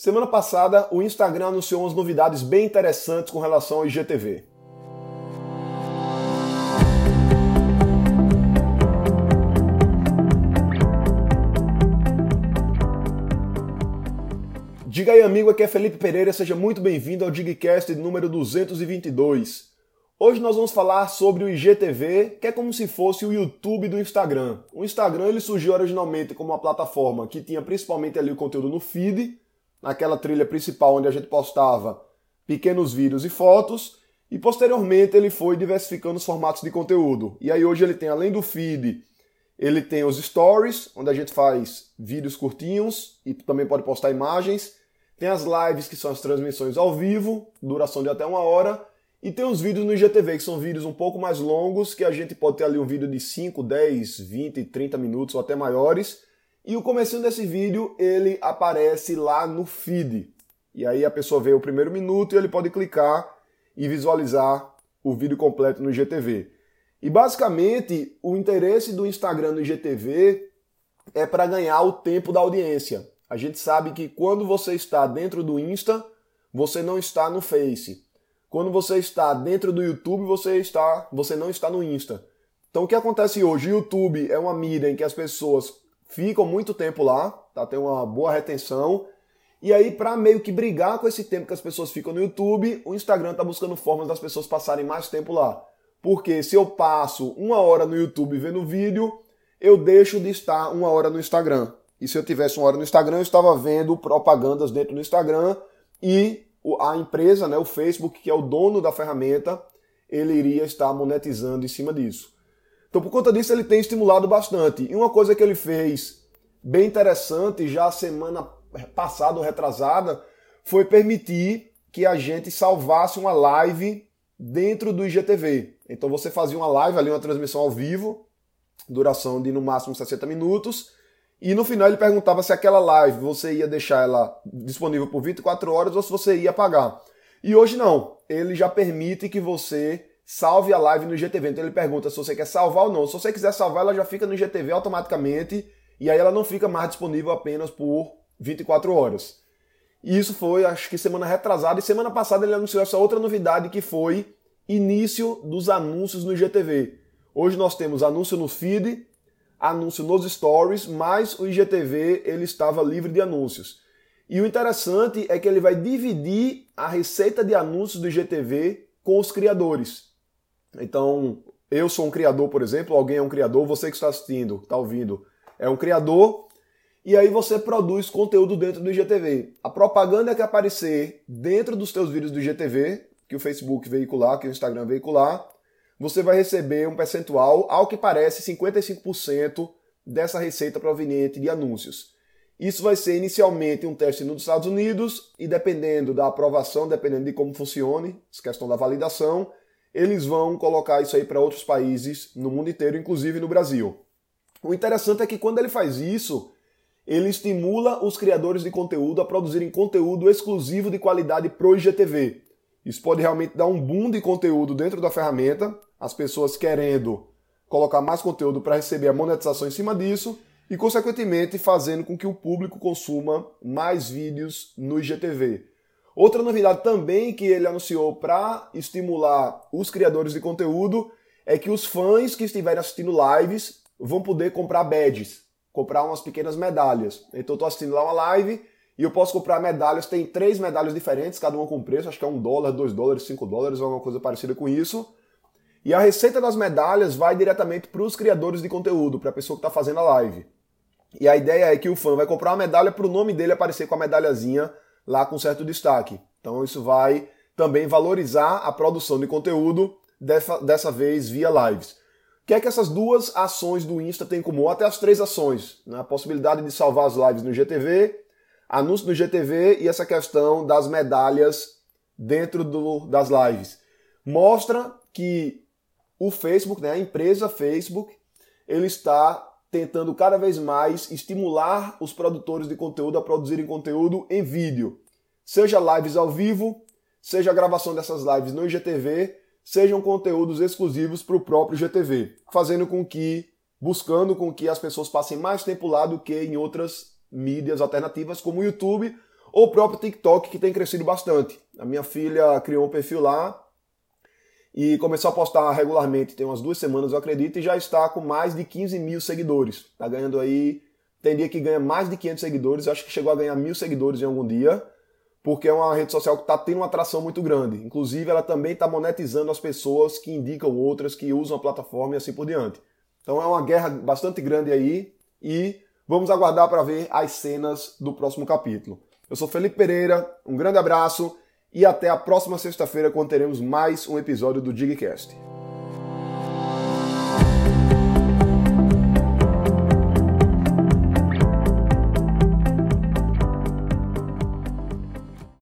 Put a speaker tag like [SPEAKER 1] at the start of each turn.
[SPEAKER 1] Semana passada, o Instagram anunciou umas novidades bem interessantes com relação ao IGTV. Diga aí, amigo, aqui é Felipe Pereira, seja muito bem-vindo ao Digcast número 222. Hoje nós vamos falar sobre o IGTV, que é como se fosse o YouTube do Instagram. O Instagram ele surgiu originalmente como uma plataforma que tinha principalmente ali o conteúdo no feed, naquela trilha principal onde a gente postava pequenos vídeos e fotos, e posteriormente ele foi diversificando os formatos de conteúdo. E aí hoje ele tem além do feed, ele tem os stories, onde a gente faz vídeos curtinhos e também pode postar imagens. Tem as lives, que são as transmissões ao vivo, duração de até uma hora e tem os vídeos no IGTV, que são vídeos um pouco mais longos, que a gente pode ter ali um vídeo de 5, 10, 20, 30 minutos ou até maiores. E o começo desse vídeo, ele aparece lá no feed. E aí a pessoa vê o primeiro minuto e ele pode clicar e visualizar o vídeo completo no IGTV. E basicamente, o interesse do Instagram no IGTV é para ganhar o tempo da audiência. A gente sabe que quando você está dentro do Insta, você não está no Face. Quando você está dentro do YouTube, você está, você não está no Insta. Então o que acontece hoje? O YouTube é uma mídia em que as pessoas ficam muito tempo lá, tá? Tem uma boa retenção. E aí, para meio que brigar com esse tempo que as pessoas ficam no YouTube, o Instagram está buscando formas das pessoas passarem mais tempo lá. Porque se eu passo uma hora no YouTube vendo vídeo, eu deixo de estar uma hora no Instagram. E se eu tivesse uma hora no Instagram, eu estava vendo propagandas dentro do Instagram e a empresa, né, o Facebook, que é o dono da ferramenta, ele iria estar monetizando em cima disso. Então, por conta disso, ele tem estimulado bastante. E uma coisa que ele fez bem interessante já semana passada ou retrasada foi permitir que a gente salvasse uma live dentro do IGTV. Então você fazia uma live ali, uma transmissão ao vivo, duração de no máximo 60 minutos, e no final ele perguntava se aquela live você ia deixar ela disponível por 24 horas ou se você ia pagar. E hoje não. Ele já permite que você salve a live no IGTV. Então ele pergunta se você quer salvar ou não. Se você quiser salvar, ela já fica no IGTV automaticamente e aí ela não fica mais disponível apenas por 24 horas. E isso foi, acho que semana retrasada. E semana passada ele anunciou essa outra novidade que foi início dos anúncios no IGTV. Hoje nós temos anúncio no feed, anúncio nos stories, mas o IGTV ele estava livre de anúncios. E o interessante é que ele vai dividir a receita de anúncios do IGTV com os criadores. Então, eu sou um criador, por exemplo, alguém é um criador, você que está assistindo, está ouvindo, é um criador, e aí você produz conteúdo dentro do IGTV. A propaganda que aparecer dentro dos teus vídeos do IGTV, que o Facebook veicular, que o Instagram veicular, você vai receber um percentual, ao que parece 55% dessa receita proveniente de anúncios. Isso vai ser inicialmente um teste nos Estados Unidos e dependendo da aprovação, dependendo de como funcione, questão da validação, eles vão colocar isso aí para outros países no mundo inteiro, inclusive no Brasil. O interessante é que quando ele faz isso, ele estimula os criadores de conteúdo a produzirem conteúdo exclusivo de qualidade pro IGTV. Isso pode realmente dar um boom de conteúdo dentro da ferramenta, as pessoas querendo colocar mais conteúdo para receber a monetização em cima disso e, consequentemente, fazendo com que o público consuma mais vídeos no IGTV. Outra novidade também que ele anunciou para estimular os criadores de conteúdo é que os fãs que estiverem assistindo lives vão poder comprar badges, comprar umas pequenas medalhas. Então, eu estou assistindo lá uma live e eu posso comprar medalhas, tem três medalhas diferentes, cada uma com preço, acho que é um dólar, dois dólares, cinco dólares, alguma coisa parecida com isso. E a receita das medalhas vai diretamente para os criadores de conteúdo, para a pessoa que está fazendo a live. E a ideia é que o fã vai comprar uma medalha para o nome dele aparecer com a medalhazinha lá com certo destaque. Então isso vai também valorizar a produção de conteúdo, dessa, dessa vez via lives. O que é que essas duas ações do Insta têm em comum? Até as três ações. Né? A possibilidade de salvar as lives no GTV, anúncio do GTV e essa questão das medalhas dentro do, das lives. Mostra que o Facebook, né, a empresa Facebook, ele está tentando cada vez mais estimular os produtores de conteúdo a produzirem conteúdo em vídeo. Seja lives ao vivo, seja a gravação dessas lives no IGTV, sejam conteúdos exclusivos para o próprio IGTV, fazendo com que, buscando com que as pessoas passem mais tempo lá do que em outras mídias alternativas como o YouTube, ou o próprio TikTok, que tem crescido bastante. A minha filha criou um perfil lá e começou a postar regularmente, tem umas duas semanas, eu acredito, e já está com mais de 15 mil seguidores. Está ganhando aí, tem dia que ganha mais de 500 seguidores, acho que chegou a ganhar mil seguidores em algum dia, porque é uma rede social que está tendo uma atração muito grande. Inclusive, ela também está monetizando as pessoas que indicam outras, que usam a plataforma e assim por diante. Então é uma guerra bastante grande aí e vamos aguardar para ver as cenas do próximo capítulo. Eu sou Felipe Pereira, um grande abraço e até a próxima sexta-feira quando teremos mais um episódio do Digcast.